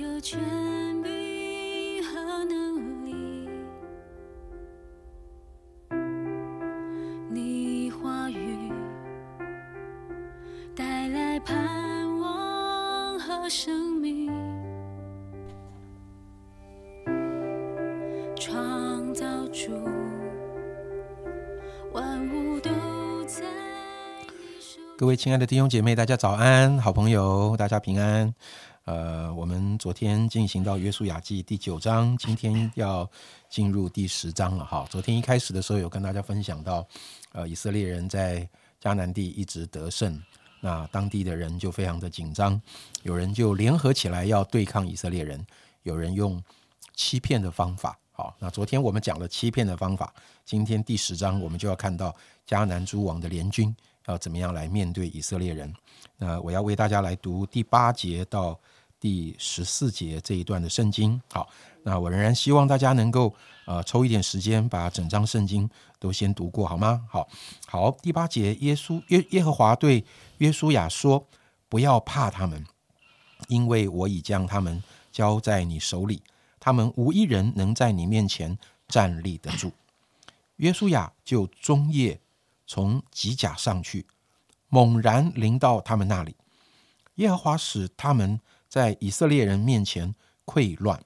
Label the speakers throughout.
Speaker 1: 有权柄和能力，你话语带来盼望和生命，创造主万物都在你手。
Speaker 2: 各位亲爱的弟兄姐妹，大家早安，好朋友，大家平安。呃，我们昨天进行到约书亚记第九章，今天要进入第十章了哈。昨天一开始的时候有跟大家分享到，呃，以色列人在迦南地一直得胜，那当地的人就非常的紧张，有人就联合起来要对抗以色列人，有人用欺骗的方法。好，那昨天我们讲了欺骗的方法，今天第十章我们就要看到迦南诸王的联军要怎么样来面对以色列人。那我要为大家来读第八节到第十四节这一段的圣经。好，那我仍然希望大家能够呃抽一点时间把整章圣经都先读过，好吗？好，好，第八节，耶稣耶耶和华对约书亚说：“不要怕他们，因为我已将他们交在你手里，他们无一人能在你面前站立得住。”约书亚就中夜从吉甲上去，猛然临到他们那里。耶和华使他们在以色列人面前溃乱。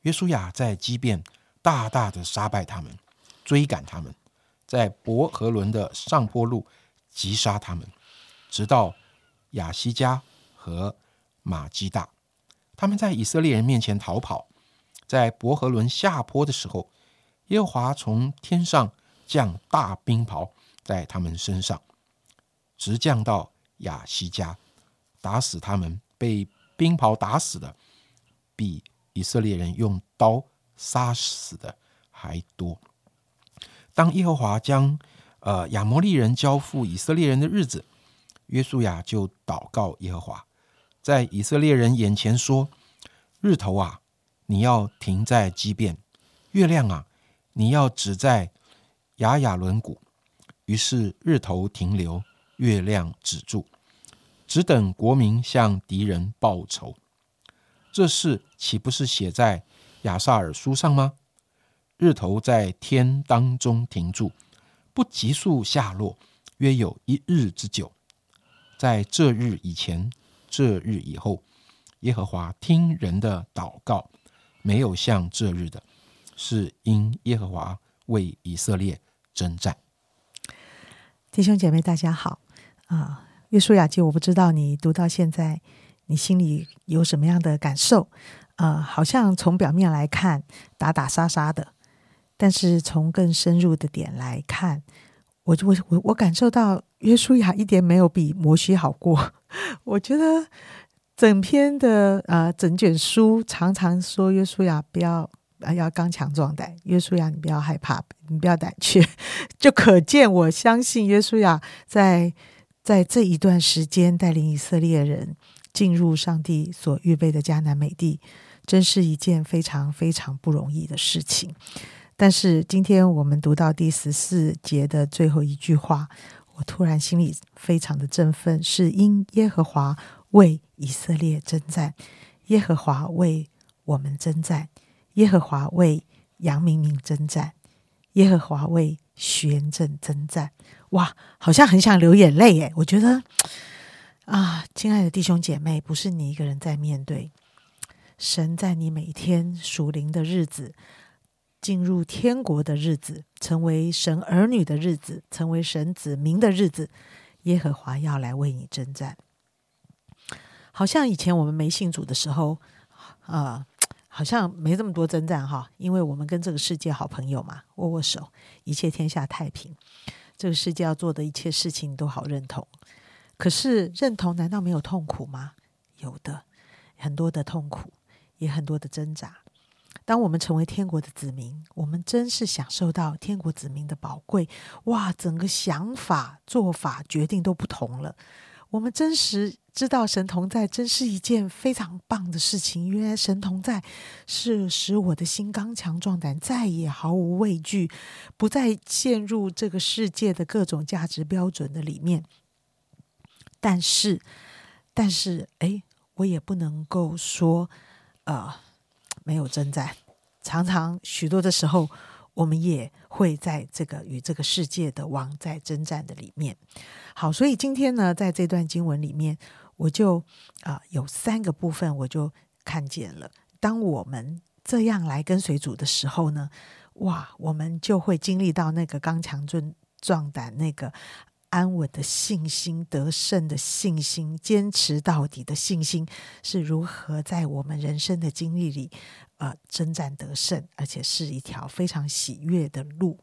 Speaker 2: 约书亚在基变大大的杀败他们，追赶他们，在伯和伦的上坡路击杀他们，直到亚西加和马基大。他们在以色列人面前逃跑，在伯和伦下坡的时候，耶和华从天上降大冰雹在他们身上，直降到亚西加，打死他们。被冰雹打死的，比以色列人用刀杀死的还多。当耶和华将呃亚摩利人交付以色列人的日子，约书亚就祷告耶和华，在以色列人眼前说：“日头啊，你要停在基变；月亮啊，你要止在雅雅伦谷。”于是日头停留，月亮止住，只等国民向敌人报仇。这事岂不是写在亚萨尔书上吗？日头在天当中停住，不急速下落，约有一日之久。在这日以前，这日以后，耶和华听人的祷告，没有像这日的，是因耶和华为以色列征战。
Speaker 3: 弟兄姐妹，大家好啊！约书亚记，我不知道你读到现在，你心里有什么样的感受？呃，好像从表面来看，打打杀杀的，但是从更深入的点来看，我我我我感受到约书亚一点没有比摩西好过。我觉得整篇的呃整卷书常常说约书亚不要啊要刚强壮胆，约书亚你不要害怕，你不要胆怯，就可见我相信约书亚在在这一段时间带领以色列人进入上帝所预备的迦南美地，真是一件非常非常不容易的事情。但是今天我们读到第十四节的最后一句话，我突然心里非常的振奋，是因耶和华为以色列征战，耶和华为我们征战，耶和华为杨明明征战，耶和华为宣正征战。哇，好像很想流眼泪耶！我觉得啊，亲爱的弟兄姐妹，不是你一个人在面对，神在你每一天属灵的日子。进入天国的日子，成为神儿女的日子，成为神子民的日子，耶和华要来为你征战。好像以前我们没信主的时候，啊、好像没这么多征战哈，因为我们跟这个世界好朋友嘛，握握手，一切天下太平。这个世界要做的一切事情都好认同，可是认同难道没有痛苦吗？有的，很多的痛苦，也很多的挣扎。当我们成为天国的子民，我们真是享受到天国子民的宝贵。哇，整个想法、做法、决定都不同了。我们真实知道神同在，真是一件非常棒的事情。原来神同在是使我的心刚强壮胆，再也毫无畏惧，不再陷入这个世界的各种价值标准的里面。但是，但是，哎，我也不能够说呃没有征战。常常许多的时候，我们也会在这个与这个世界的王在征战的里面。好，所以今天呢，在这段经文里面，我就啊、有三个部分，我就看见了。当我们这样来跟随主的时候呢，哇，我们就会经历到那个刚强壮壮胆、那个安稳的信心、得胜的信心、坚持到底的信心，是如何在我们人生的经历里，呃，征战得胜，而且是一条非常喜悦的路。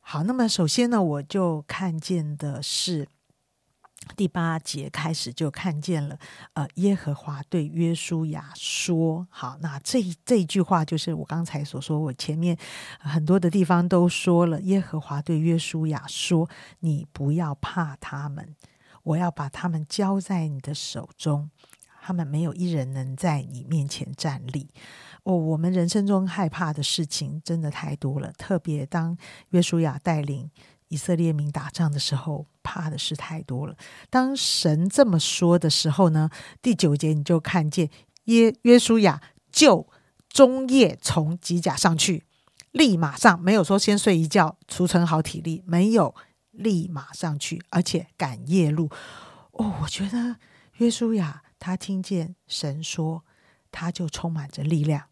Speaker 3: 好，那么首先呢，我就看见的是第八节开始就看见了，呃，耶和华对约书亚说：“好，那这这一句话就是我刚才所说，我前面很多的地方都说了，耶和华对约书亚说：你不要怕他们，我要把他们交在你的手中，他们没有一人能在你面前站立。”哦，我们人生中害怕的事情真的太多了，特别当约书亚带领以色列民打仗的时候，怕的事太多了。当神这么说的时候呢，第九节你就看见约约书亚就中夜从机甲上去，立马上没有说先睡一觉储存好体力，没有立马上去，而且赶夜路。哦，我觉得约书亚他听见神说，他就充满着力量，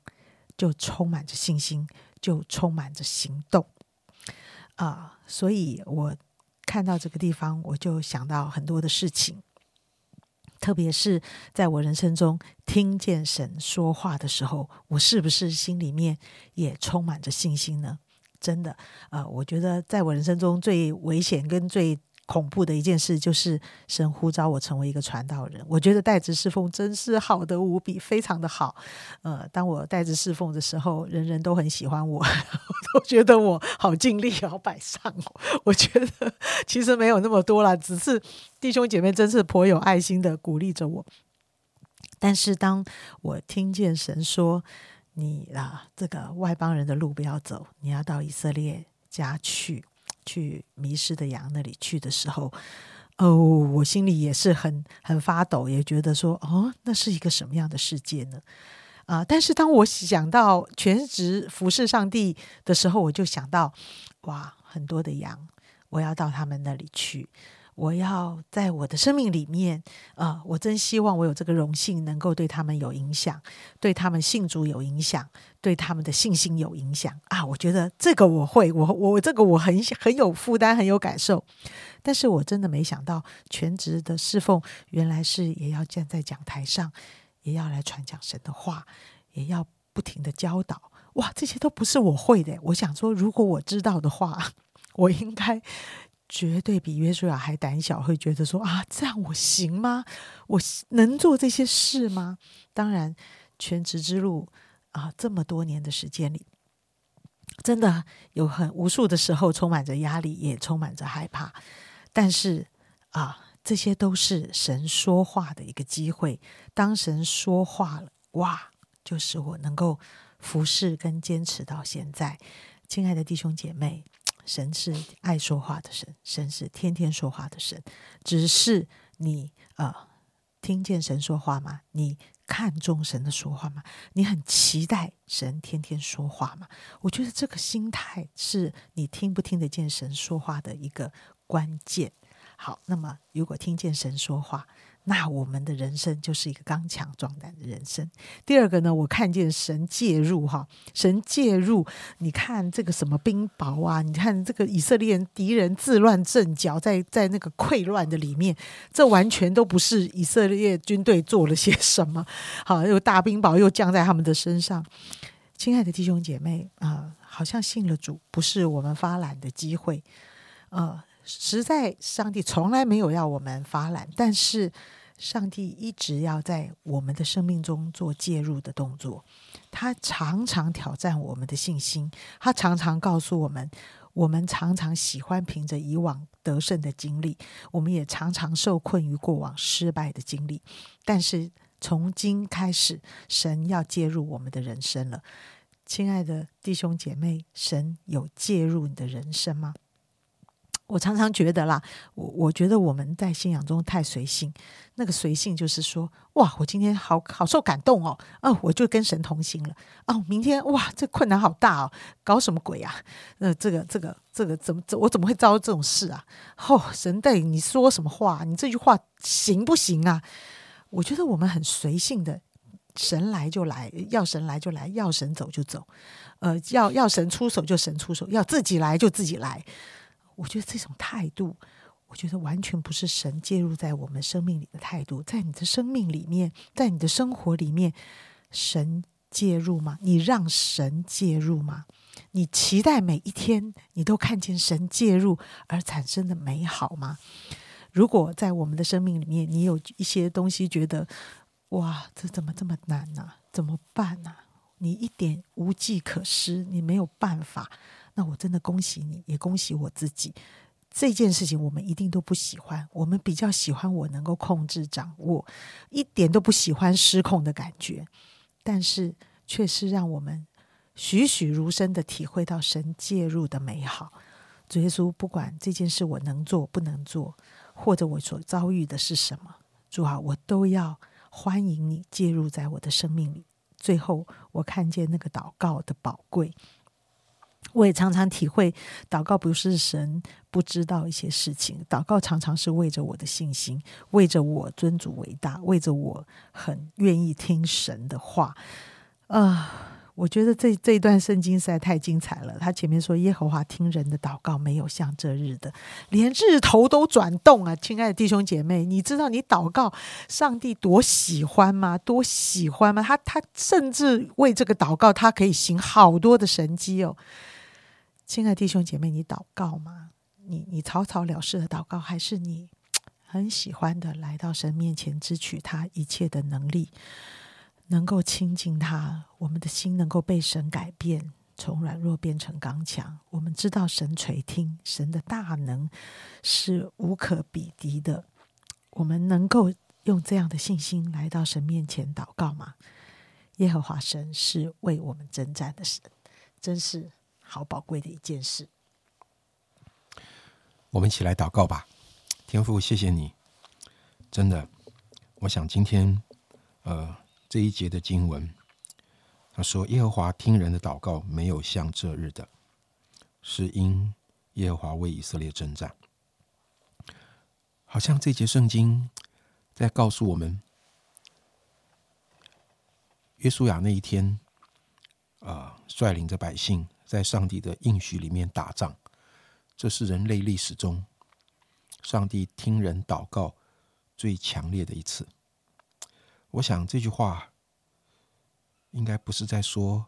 Speaker 3: 就充满着信心，就充满着行动啊、所以我看到这个地方，我就想到很多的事情，特别是在我人生中听见神说话的时候，我是不是心里面也充满着信心呢？真的，呃，我觉得在我人生中最危险跟最恐怖的一件事，就是神呼召我成为一个传道人。我觉得代职侍奉真是好的无比，非常的好。呃，当我代职侍奉的时候，人人都很喜欢我，都觉得我好尽力，好摆上。我觉得其实没有那么多啦，只是弟兄姐妹真是颇有爱心的鼓励着我。但是当我听见神说：“你啊，这个外邦人的路不要走，你要到以色列家去，去迷失的羊那里去的时候，哦，我心里也是很很发抖，也觉得说，哦，那是一个什么样的世界呢？啊、但是当我想到全职服侍上帝的时候，我就想到，哇，很多的羊，我要到他们那里去。我要在我的生命里面，呃，我真希望我有这个荣幸，能够对他们有影响，对他们信主有影响，对他们的信心有影响啊！我觉得这个我会，我我这个我很很有负担，很有感受。但是我真的没想到，全职的侍奉原来是也要站在讲台上，也要来传讲神的话，也要不停的教导。哇，这些都不是我会的。我想说，如果我知道的话，我应该绝对比约书亚还胆小，会觉得说啊，这样我行吗？我能做这些事吗？当然，全职之路啊，这么多年的时间里，真的有很无数的时候充满着压力，也充满着害怕。但是啊，这些都是神说话的一个机会。当神说话了，哇，就是我能够服侍跟坚持到现在。亲爱的弟兄姐妹，神是爱说话的神，神是天天说话的神。只是你呃，听见神说话吗？你看重神的说话吗？你很期待神天天说话吗？我觉得这个心态是你听不听得见神说话的一个关键。好，那么如果听见神说话，那我们的人生就是一个刚强壮胆的人生。第二个呢，我看见神介入哈，神介入。你看这个什么冰雹啊，你看这个以色列敌人自乱阵脚，在在那个溃乱的里面，这完全都不是以色列军队做了些什么。好，又大冰雹又降在他们的身上。亲爱的弟兄姐妹啊、好像信了主不是我们发懒的机会，呃，实在上帝从来没有要我们发懒，但是上帝一直要在我们的生命中做介入的动作。他常常挑战我们的信心，他常常告诉我们，我们常常喜欢凭着以往得胜的经历，我们也常常受困于过往失败的经历。但是从今开始，神要介入我们的人生了。亲爱的弟兄姐妹，神有介入你的人生吗？我常常觉得啦，我我觉得我们在信仰中太随性，那个随性就是说，哇，我今天好好受感动哦，哦，我就跟神同行了，哦，明天哇，这困难好大哦，搞什么鬼啊？那这个这个这个怎么我怎么会遭这种事啊？哦，神对你说什么话？你这句话行不行啊？我觉得我们很随性的，神来就来，要神来就来，要神走就走，呃，要要神出手就神出手，要自己来就自己来。我觉得这种态度，我觉得完全不是神介入在我们生命里的态度。在你的生命里面，在你的生活里面，神介入吗？你让神介入吗？你期待每一天你都看见神介入而产生的美好吗？如果在我们的生命里面，你有一些东西觉得，哇，这怎么这么难呢？怎么办呢？你一点无计可施，你没有办法。那我真的恭喜你，也恭喜我自己。这件事情我们一定都不喜欢，我们比较喜欢我能够控制、掌握，一点都不喜欢失控的感觉。但是却是让我们栩栩如生的体会到神介入的美好。主耶稣，不管这件事我能做不能做，或者我所遭遇的是什么，主啊，我都要欢迎你介入在我的生命里。最后，我看见那个祷告的宝贵。我也常常体会，祷告不是神不知道一些事情，祷告常常是为着我的信心，为着我尊主伟大，为着我很愿意听神的话。啊，我觉得这这一段圣经实在太精彩了。他前面说耶和华听人的祷告，没有像这日的，连日头都转动啊！亲爱的弟兄姐妹，你知道你祷告上帝多喜欢吗？多喜欢吗？他他甚至为这个祷告，他可以行好多的神迹哦。亲爱弟兄姐妹，你祷告吗？你你草草了事的祷告，还是你很喜欢的来到神面前，支取他一切的能力，能够亲近他？我们的心能够被神改变，从软弱变成刚强。我们知道神垂听，神的大能是无可比敌的。我们能够用这样的信心来到神面前祷告吗？耶和华神是为我们征战的神，真是。好宝贵的一件事，
Speaker 2: 我们一起来祷告吧。天父，谢谢你，真的，我想今天，呃，这一节的经文，他说耶和华听人的祷告，没有像这日的，是因耶和华为以色列征战。好像这节圣经在告诉我们，约书亚那一天，啊，率领着百姓。在上帝的应许里面打仗，这是人类历史中上帝听人祷告最强烈的一次。我想这句话应该不是在说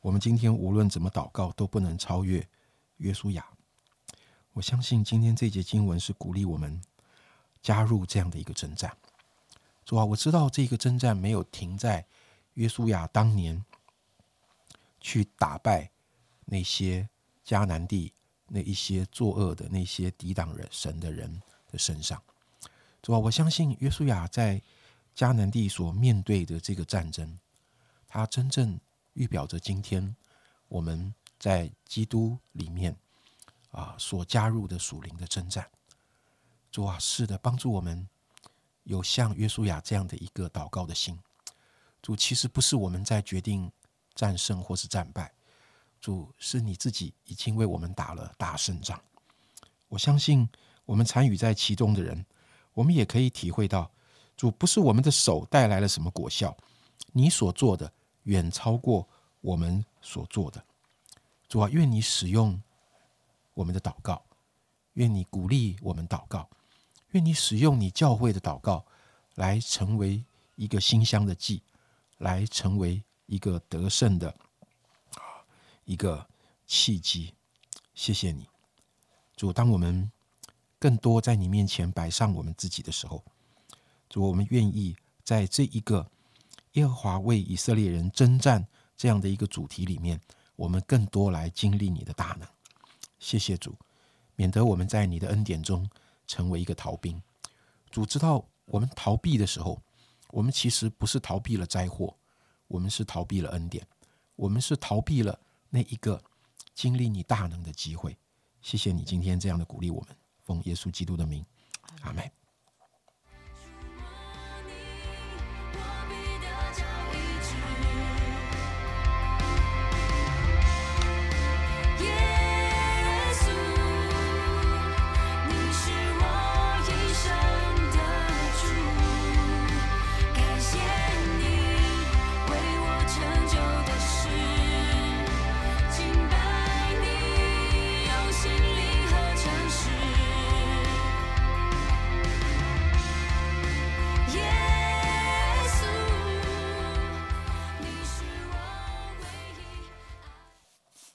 Speaker 2: 我们今天无论怎么祷告都不能超越约书亚。我相信今天这节经文是鼓励我们加入这样的一个征战。主啊，我知道这个征战没有停在约书亚当年去打败。那些迦南地那一些作恶的那些抵挡人神的人的身上，主啊，我相信约书亚在迦南地所面对的这个战争，他真正预表着今天我们在基督里面啊所加入的属灵的征战。主啊，是的，帮助我们有像约书亚这样的一个祷告的心。主，其实不是我们在决定战胜或是战败。主是你自己已经为我们打了大胜仗，我相信我们参与在其中的人，我们也可以体会到，主不是我们的手带来了什么果效，你所做的远超过我们所做的。主啊，愿你使用我们的祷告，愿你鼓励我们祷告，愿你使用你教会的祷告，来成为一个馨香的祭，来成为一个得胜的。一个契机，谢谢你，主。当我们更多在你面前摆上我们自己的时候，主，我们愿意在这一个耶和华为以色列人征战这样的一个主题里面，我们更多来经历你的大能。谢谢主，免得我们在你的恩典中成为一个逃兵。主知道我们逃避的时候，我们其实不是逃避了灾祸，我们是逃避了恩典，我们是逃避了。那一个经历你大能的机会，谢谢你今天这样的鼓励我们，奉耶稣基督的名，阿门。